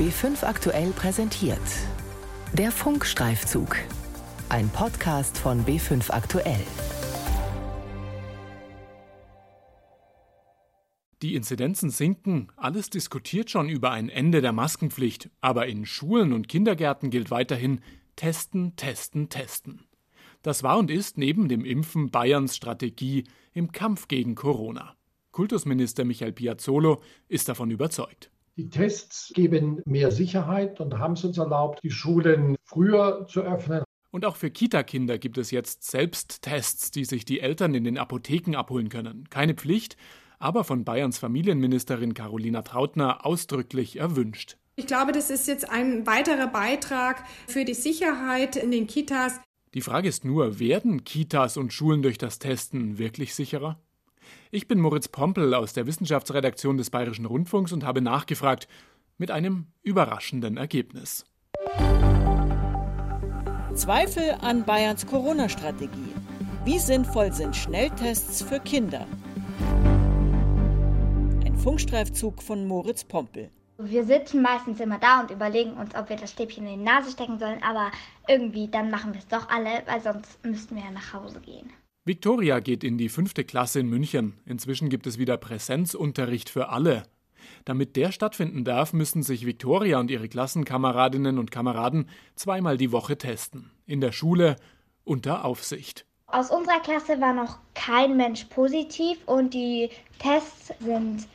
B5 aktuell präsentiert. Der Funkstreifzug. Ein Podcast von B5 aktuell. Die Inzidenzen sinken, alles diskutiert schon über ein Ende der Maskenpflicht, aber in Schulen und Kindergärten gilt weiterhin testen, testen, testen. Das war und ist neben dem Impfen Bayerns Strategie im Kampf gegen Corona. Kultusminister Michael Piazzolo ist davon überzeugt. Die Tests geben mehr Sicherheit und haben es uns erlaubt, die Schulen früher zu öffnen. Und auch für Kita-Kinder gibt es jetzt Selbsttests, die sich die Eltern in den Apotheken abholen können. Keine Pflicht, aber von Bayerns Familienministerin Carolina Trautner ausdrücklich erwünscht. Ich glaube, das ist jetzt ein weiterer Beitrag für die Sicherheit in den Kitas. Die Frage ist nur, werden Kitas und Schulen durch das Testen wirklich sicherer? Ich bin Moritz Pompel aus der Wissenschaftsredaktion des Bayerischen Rundfunks und habe nachgefragt mit einem überraschenden Ergebnis. Zweifel an Bayerns Corona-Strategie. Wie sinnvoll sind Schnelltests für Kinder? Funkstreifzug von Moritz Pompel. Wir sitzen meistens immer da und überlegen uns, ob wir das Stäbchen in die Nase stecken sollen, aber irgendwie dann machen wir es doch alle, weil sonst müssten wir ja nach Hause gehen. Victoria geht in die fünfte Klasse in München. Inzwischen gibt es wieder Präsenzunterricht für alle. Damit der stattfinden darf, müssen sich Victoria und ihre Klassenkameradinnen und Kameraden zweimal die Woche testen. In der Schule unter Aufsicht. Aus unserer Klasse war noch kein Mensch positiv und die Tests sind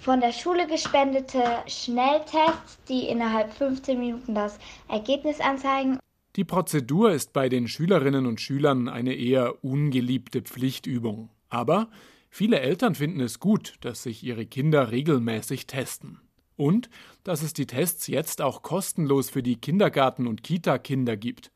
von der Schule gespendete Schnelltests, die innerhalb 15 Minuten das Ergebnis anzeigen. Die Prozedur ist bei den Schülerinnen und Schülern eine eher ungeliebte Pflichtübung. Aber viele Eltern finden es gut, dass sich ihre Kinder regelmäßig testen. Und dass es die Tests jetzt auch kostenlos für die Kindergarten- und Kita-Kinder gibt.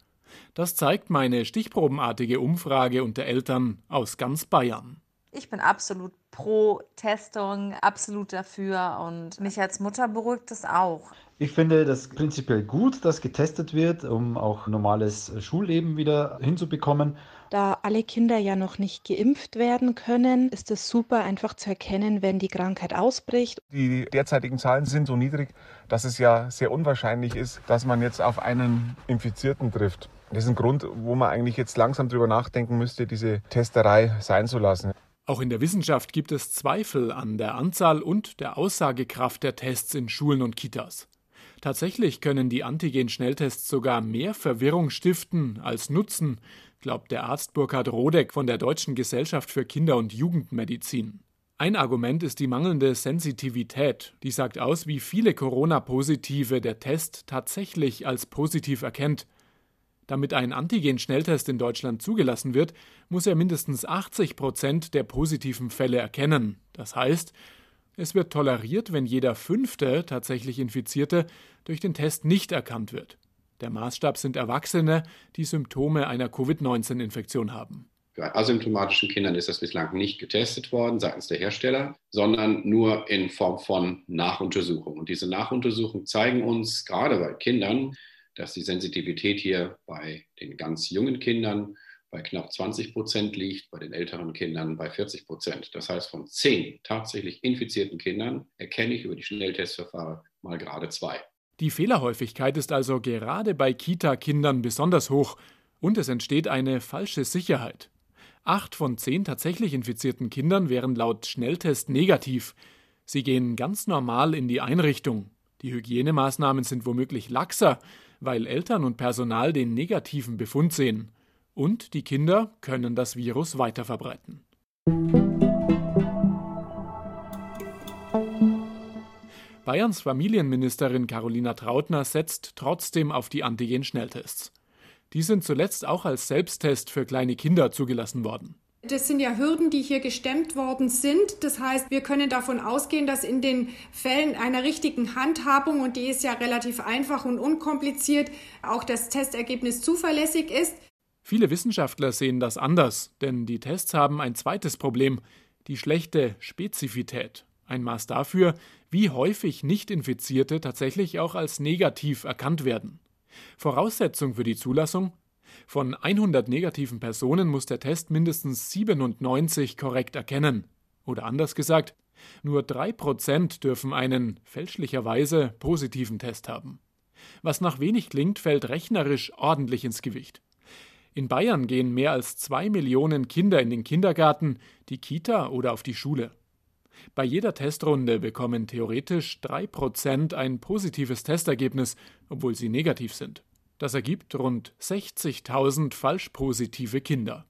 Das zeigt meine stichprobenartige Umfrage unter Eltern aus ganz Bayern. Ich bin absolut pro Testung, absolut dafür und mich als Mutter beruhigt es auch. Ich finde das prinzipiell gut, dass getestet wird, um auch normales Schulleben wieder hinzubekommen. Da alle Kinder ja noch nicht geimpft werden können, ist es super einfach zu erkennen, wenn die Krankheit ausbricht. Die derzeitigen Zahlen sind so niedrig, dass es ja sehr unwahrscheinlich ist, dass man jetzt auf einen Infizierten trifft. Das ist ein Grund, wo man eigentlich jetzt langsam drüber nachdenken müsste, diese Testerei sein zu lassen. Auch in der Wissenschaft gibt es Zweifel an der Anzahl und der Aussagekraft der Tests in Schulen und Kitas. Tatsächlich können die Antigen-Schnelltests sogar mehr Verwirrung stiften als nutzen, glaubt der Arzt Burkhard Rodeck von der Deutschen Gesellschaft für Kinder- und Jugendmedizin. Ein Argument ist die mangelnde Sensitivität. Die sagt aus, wie viele Corona-Positive der Test tatsächlich als positiv erkennt. Damit ein Antigen-Schnelltest in Deutschland zugelassen wird, muss er mindestens 80 Prozent der positiven Fälle erkennen. Das heißt, es wird toleriert, wenn jeder fünfte tatsächlich Infizierte durch den Test nicht erkannt wird. Der Maßstab sind Erwachsene, die Symptome einer Covid-19-Infektion haben. Bei asymptomatischen Kindern ist das bislang nicht getestet worden seitens der Hersteller, sondern nur in Form von Nachuntersuchungen. Und diese Nachuntersuchungen zeigen uns gerade bei Kindern, dass die Sensitivität hier bei den ganz jungen Kindern bei knapp 20 Prozent liegt, bei den älteren Kindern bei 40 Prozent. Das heißt, von zehn tatsächlich infizierten Kindern erkenne ich über die Schnelltestverfahren mal gerade zwei. Die Fehlerhäufigkeit ist also gerade bei Kita-Kindern besonders hoch und es entsteht eine falsche Sicherheit. Acht von zehn tatsächlich infizierten Kindern wären laut Schnelltest negativ. Sie gehen ganz normal in die Einrichtung. Die Hygienemaßnahmen sind womöglich laxer, weil Eltern und Personal den negativen Befund sehen. Und die Kinder können das Virus weiterverbreiten. Bayerns Familienministerin Carolina Trautner setzt trotzdem auf die Antigen-Schnelltests. Die sind zuletzt auch als Selbsttest für kleine Kinder zugelassen worden. Das sind ja Hürden, die hier gestemmt worden sind. Das heißt, wir können davon ausgehen, dass in den Fällen einer richtigen Handhabung, und die ist ja relativ einfach und unkompliziert, auch das Testergebnis zuverlässig ist. Viele Wissenschaftler sehen das anders, denn die Tests haben ein zweites Problem, die schlechte Spezifität. Ein Maß dafür, wie häufig Nicht-Infizierte tatsächlich auch als negativ erkannt werden. Voraussetzung für die Zulassung von 100 negativen Personen muss der Test mindestens 97 korrekt erkennen. Oder anders gesagt, Nur drei Prozent dürfen einen fälschlicherweise positiven Test haben. Was nach wenig klingt, fällt rechnerisch ordentlich ins Gewicht. In Bayern gehen mehr als zwei Millionen Kinder in den Kindergarten, die Kita oder auf die Schule. Bei jeder Testrunde bekommen theoretisch drei Prozent ein positives Testergebnis, obwohl sie negativ sind. Das ergibt rund 60.000 falsch positive Kinder.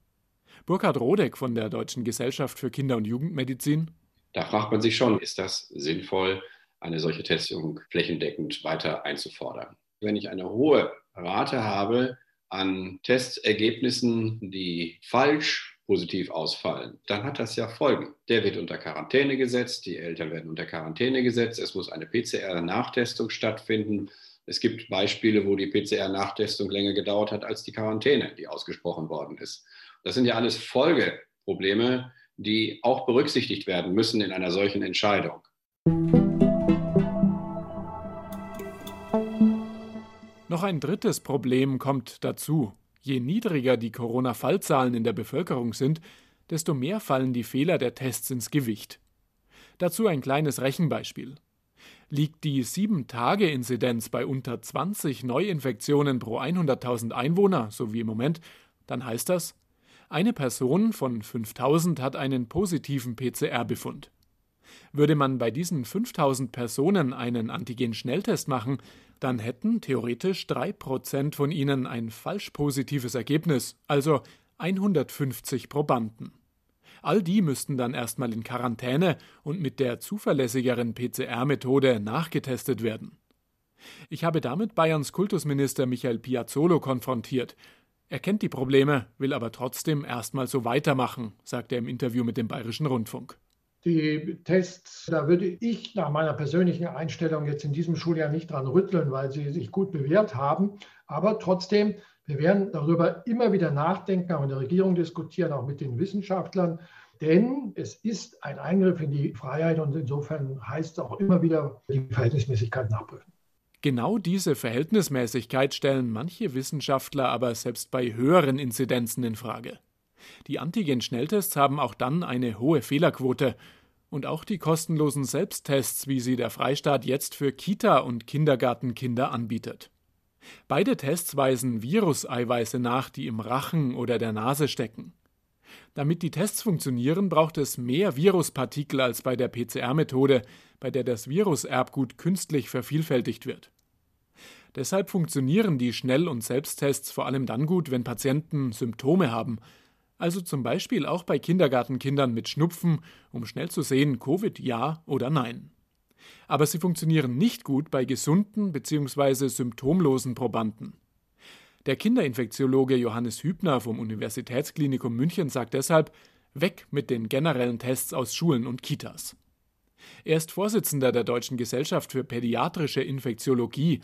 Burkhard Rodeck von der Deutschen Gesellschaft für Kinder- und Jugendmedizin. Da fragt man sich schon, ist das sinnvoll, eine solche Testung flächendeckend weiter einzufordern? Wenn ich eine hohe Rate habe an Testergebnissen, die falsch positiv ausfallen, dann hat das ja Folgen. Der wird unter Quarantäne gesetzt, die Eltern werden unter Quarantäne gesetzt, es muss eine PCR-Nachtestung stattfinden. Es gibt Beispiele, wo die PCR-Nachtestung länger gedauert hat als die Quarantäne, die ausgesprochen worden ist. Das sind ja alles Folgeprobleme, die auch berücksichtigt werden müssen in einer solchen Entscheidung. Noch ein drittes Problem kommt dazu. Je niedriger die Corona-Fallzahlen in der Bevölkerung sind, desto mehr fallen die Fehler der Tests ins Gewicht. Dazu ein kleines Rechenbeispiel. Liegt die 7-Tage-Inzidenz bei unter 20 Neuinfektionen pro 100.000 Einwohner, so wie im Moment, dann heißt das, eine Person von 5000 hat einen positiven PCR-Befund. Würde man bei diesen 5000 Personen einen Antigen-Schnelltest machen, dann hätten theoretisch 3% von ihnen ein falsch positives Ergebnis, also 150 Probanden. All die müssten dann erstmal in Quarantäne und mit der zuverlässigeren PCR-Methode nachgetestet werden. Ich habe damit Bayerns Kultusminister Michael Piazzolo konfrontiert er kennt die Probleme, will aber trotzdem erstmal so weitermachen, sagt er im Interview mit dem Bayerischen Rundfunk. Die Tests, da würde ich nach meiner persönlichen Einstellung jetzt in diesem Schuljahr nicht dran rütteln, weil sie sich gut bewährt haben. Aber trotzdem, wir werden darüber immer wieder nachdenken, auch in der Regierung diskutieren, auch mit den Wissenschaftlern. Denn es ist ein Eingriff in die Freiheit und insofern heißt es auch immer wieder die Verhältnismäßigkeit nachprüfen. Genau diese Verhältnismäßigkeit stellen manche Wissenschaftler aber selbst bei höheren Inzidenzen in Frage. Die Antigen-Schnelltests haben auch dann eine hohe Fehlerquote. Und auch die kostenlosen Selbsttests, wie sie der Freistaat jetzt für Kita- und Kindergartenkinder anbietet. Beide Tests weisen Viruseiweiße nach, die im Rachen oder der Nase stecken. Damit die Tests funktionieren, braucht es mehr Viruspartikel als bei der PCR-Methode, bei der das Viruserbgut künstlich vervielfältigt wird. Deshalb funktionieren die Schnell- und Selbsttests vor allem dann gut, wenn Patienten Symptome haben, also zum Beispiel auch bei Kindergartenkindern mit Schnupfen, um schnell zu sehen, Covid ja oder nein. Aber sie funktionieren nicht gut bei gesunden bzw. symptomlosen Probanden. Der Kinderinfektiologe Johannes Hübner vom Universitätsklinikum München sagt deshalb, weg mit den generellen Tests aus Schulen und Kitas. Er ist Vorsitzender der Deutschen Gesellschaft für Pädiatrische Infektiologie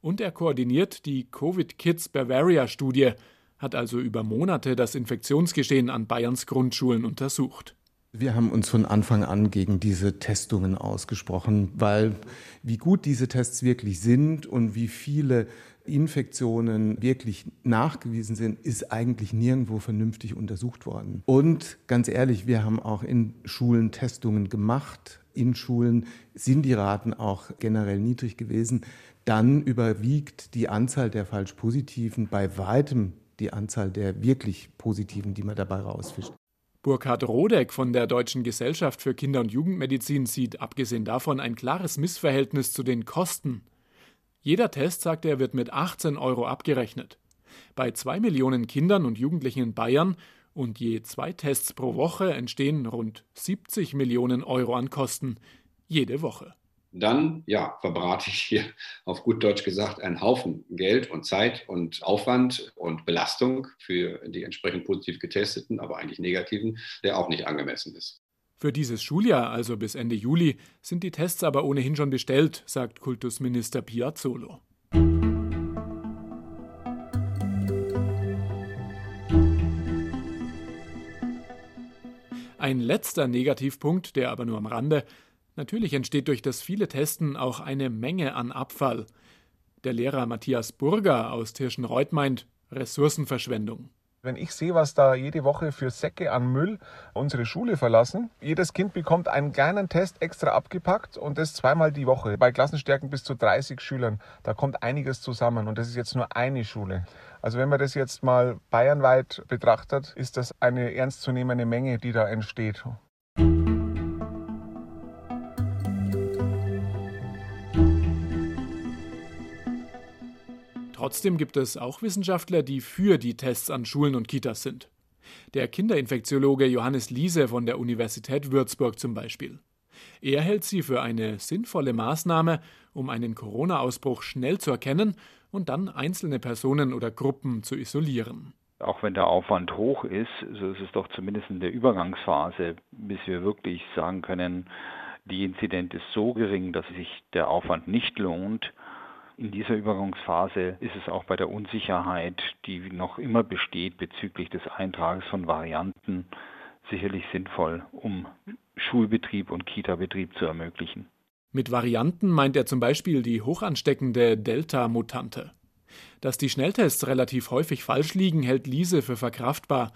und er koordiniert die Covid Kids Bavaria Studie, hat also über Monate das Infektionsgeschehen an Bayerns Grundschulen untersucht. Wir haben uns von Anfang an gegen diese Testungen ausgesprochen, weil wie gut diese Tests wirklich sind und wie viele Infektionen wirklich nachgewiesen sind, ist eigentlich nirgendwo vernünftig untersucht worden. Und ganz ehrlich, wir haben auch in Schulen Testungen gemacht. In Schulen sind die Raten auch generell niedrig gewesen dann überwiegt die Anzahl der falsch Positiven bei weitem die Anzahl der wirklich Positiven, die man dabei rausfischt. Burkhard Rodeck von der Deutschen Gesellschaft für Kinder- und Jugendmedizin sieht abgesehen davon ein klares Missverhältnis zu den Kosten. Jeder Test, sagt er, wird mit 18 Euro abgerechnet. Bei zwei Millionen Kindern und Jugendlichen in Bayern und je zwei Tests pro Woche entstehen rund 70 Millionen Euro an Kosten jede Woche dann ja, verbrate ich hier auf gut Deutsch gesagt einen Haufen Geld und Zeit und Aufwand und Belastung für die entsprechend positiv getesteten, aber eigentlich negativen, der auch nicht angemessen ist. Für dieses Schuljahr, also bis Ende Juli, sind die Tests aber ohnehin schon bestellt, sagt Kultusminister Piazzolo. Ein letzter Negativpunkt, der aber nur am Rande, Natürlich entsteht durch das viele Testen auch eine Menge an Abfall. Der Lehrer Matthias Burger aus Tirschenreuth meint Ressourcenverschwendung. Wenn ich sehe, was da jede Woche für Säcke an Müll unsere Schule verlassen, jedes Kind bekommt einen kleinen Test extra abgepackt und das zweimal die Woche. Bei Klassenstärken bis zu 30 Schülern. Da kommt einiges zusammen und das ist jetzt nur eine Schule. Also wenn man das jetzt mal bayernweit betrachtet, ist das eine ernstzunehmende Menge, die da entsteht. Trotzdem gibt es auch Wissenschaftler, die für die Tests an Schulen und Kitas sind. Der Kinderinfektiologe Johannes Liese von der Universität Würzburg zum Beispiel. Er hält sie für eine sinnvolle Maßnahme, um einen Corona-Ausbruch schnell zu erkennen und dann einzelne Personen oder Gruppen zu isolieren. Auch wenn der Aufwand hoch ist, so ist es doch zumindest in der Übergangsphase, bis wir wirklich sagen können, die Inzidenz ist so gering, dass sich der Aufwand nicht lohnt, in dieser Übergangsphase ist es auch bei der Unsicherheit, die noch immer besteht bezüglich des Eintragens von Varianten, sicherlich sinnvoll, um Schulbetrieb und Kita-Betrieb zu ermöglichen. Mit Varianten meint er zum Beispiel die hochansteckende Delta-Mutante. Dass die Schnelltests relativ häufig falsch liegen, hält Liese für verkraftbar,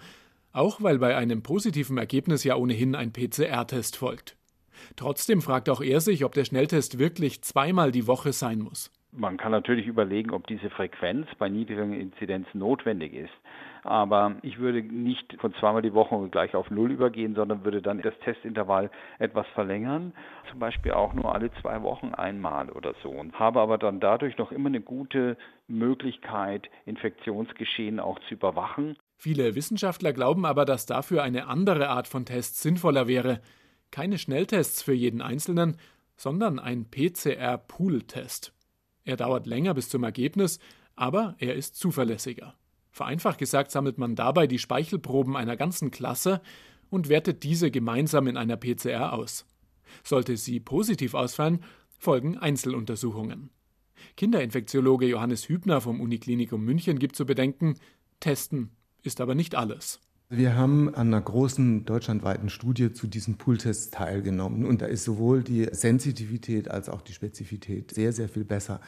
auch weil bei einem positiven Ergebnis ja ohnehin ein PCR-Test folgt. Trotzdem fragt auch er sich, ob der Schnelltest wirklich zweimal die Woche sein muss. Man kann natürlich überlegen, ob diese Frequenz bei niedrigen Inzidenzen notwendig ist. Aber ich würde nicht von zweimal die Woche gleich auf Null übergehen, sondern würde dann das Testintervall etwas verlängern, zum Beispiel auch nur alle zwei Wochen einmal oder so. Und habe aber dann dadurch noch immer eine gute Möglichkeit, Infektionsgeschehen auch zu überwachen. Viele Wissenschaftler glauben aber, dass dafür eine andere Art von Tests sinnvoller wäre. Keine Schnelltests für jeden Einzelnen, sondern ein PCR-Pool-Test. Er dauert länger bis zum Ergebnis, aber er ist zuverlässiger. Vereinfacht gesagt sammelt man dabei die Speichelproben einer ganzen Klasse und wertet diese gemeinsam in einer PCR aus. Sollte sie positiv ausfallen, folgen Einzeluntersuchungen. Kinderinfektiologe Johannes Hübner vom Uniklinikum München gibt zu bedenken, testen ist aber nicht alles. Wir haben an einer großen deutschlandweiten Studie zu diesen Pooltests teilgenommen und da ist sowohl die Sensitivität als auch die Spezifität sehr, sehr viel besser.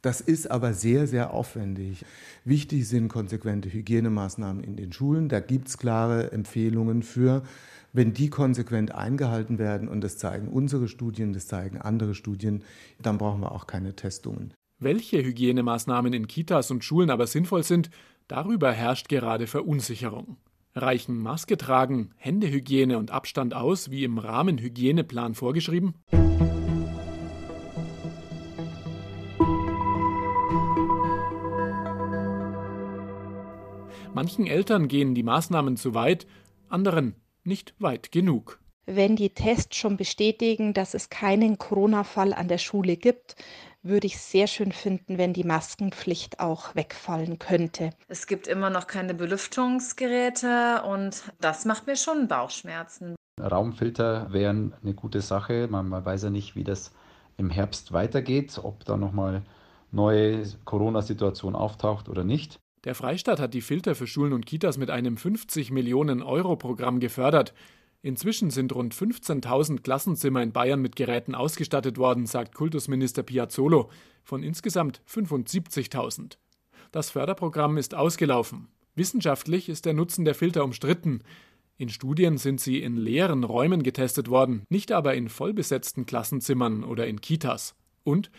Das ist aber sehr, sehr aufwendig. Wichtig sind konsequente Hygienemaßnahmen in den Schulen. Da gibt es klare Empfehlungen für. Wenn die konsequent eingehalten werden, und das zeigen unsere Studien, das zeigen andere Studien, dann brauchen wir auch keine Testungen. Welche Hygienemaßnahmen in Kitas und Schulen aber sinnvoll sind, darüber herrscht gerade Verunsicherung. Reichen Maske tragen, Händehygiene und Abstand aus, wie im Rahmenhygieneplan vorgeschrieben? Manchen Eltern gehen die Maßnahmen zu weit, anderen nicht weit genug. Wenn die Tests schon bestätigen, dass es keinen Corona-Fall an der Schule gibt, würde ich sehr schön finden, wenn die Maskenpflicht auch wegfallen könnte. Es gibt immer noch keine Belüftungsgeräte und das macht mir schon Bauchschmerzen. Raumfilter wären eine gute Sache. Man, man weiß ja nicht, wie das im Herbst weitergeht, ob da nochmal neue Corona-Situation auftaucht oder nicht. Der Freistaat hat die Filter für Schulen und Kitas mit einem 50 Millionen Euro Programm gefördert. Inzwischen sind rund 15.000 Klassenzimmer in Bayern mit Geräten ausgestattet worden, sagt Kultusminister Piazzolo, von insgesamt 75.000. Das Förderprogramm ist ausgelaufen. Wissenschaftlich ist der Nutzen der Filter umstritten. In Studien sind sie in leeren Räumen getestet worden, nicht aber in vollbesetzten Klassenzimmern oder in Kitas. Und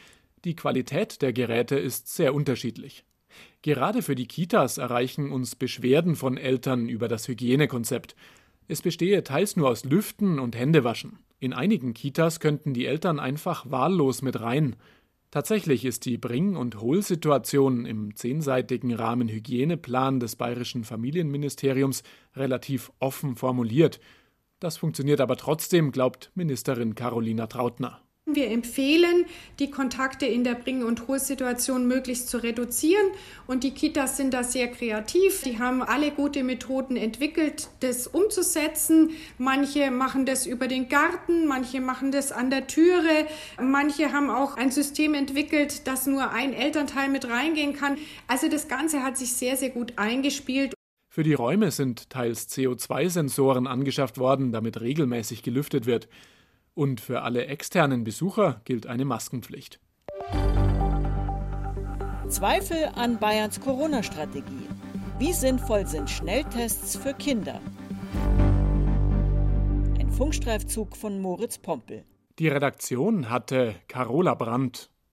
die Qualität der Geräte ist sehr unterschiedlich. Gerade für die Kitas erreichen uns Beschwerden von Eltern über das Hygienekonzept. Es bestehe teils nur aus Lüften und Händewaschen. In einigen Kitas könnten die Eltern einfach wahllos mit rein. Tatsächlich ist die Bring- und Hohlsituation im zehnseitigen Rahmenhygieneplan des bayerischen Familienministeriums relativ offen formuliert. Das funktioniert aber trotzdem, glaubt Ministerin Carolina Trautner. Wir empfehlen, die Kontakte in der Bring- und Hohlsituation möglichst zu reduzieren. Und die Kitas sind da sehr kreativ. Die haben alle gute Methoden entwickelt, das umzusetzen. Manche machen das über den Garten, manche machen das an der Türe. Manche haben auch ein System entwickelt, dass nur ein Elternteil mit reingehen kann. Also das Ganze hat sich sehr, sehr gut eingespielt. Für die Räume sind teils CO2-Sensoren angeschafft worden, damit regelmäßig gelüftet wird. Und für alle externen Besucher gilt eine Maskenpflicht. Zweifel an Bayerns Corona-Strategie. Wie sinnvoll sind Schnelltests für Kinder? Ein Funkstreifzug von Moritz Pompel. Die Redaktion hatte Carola Brandt.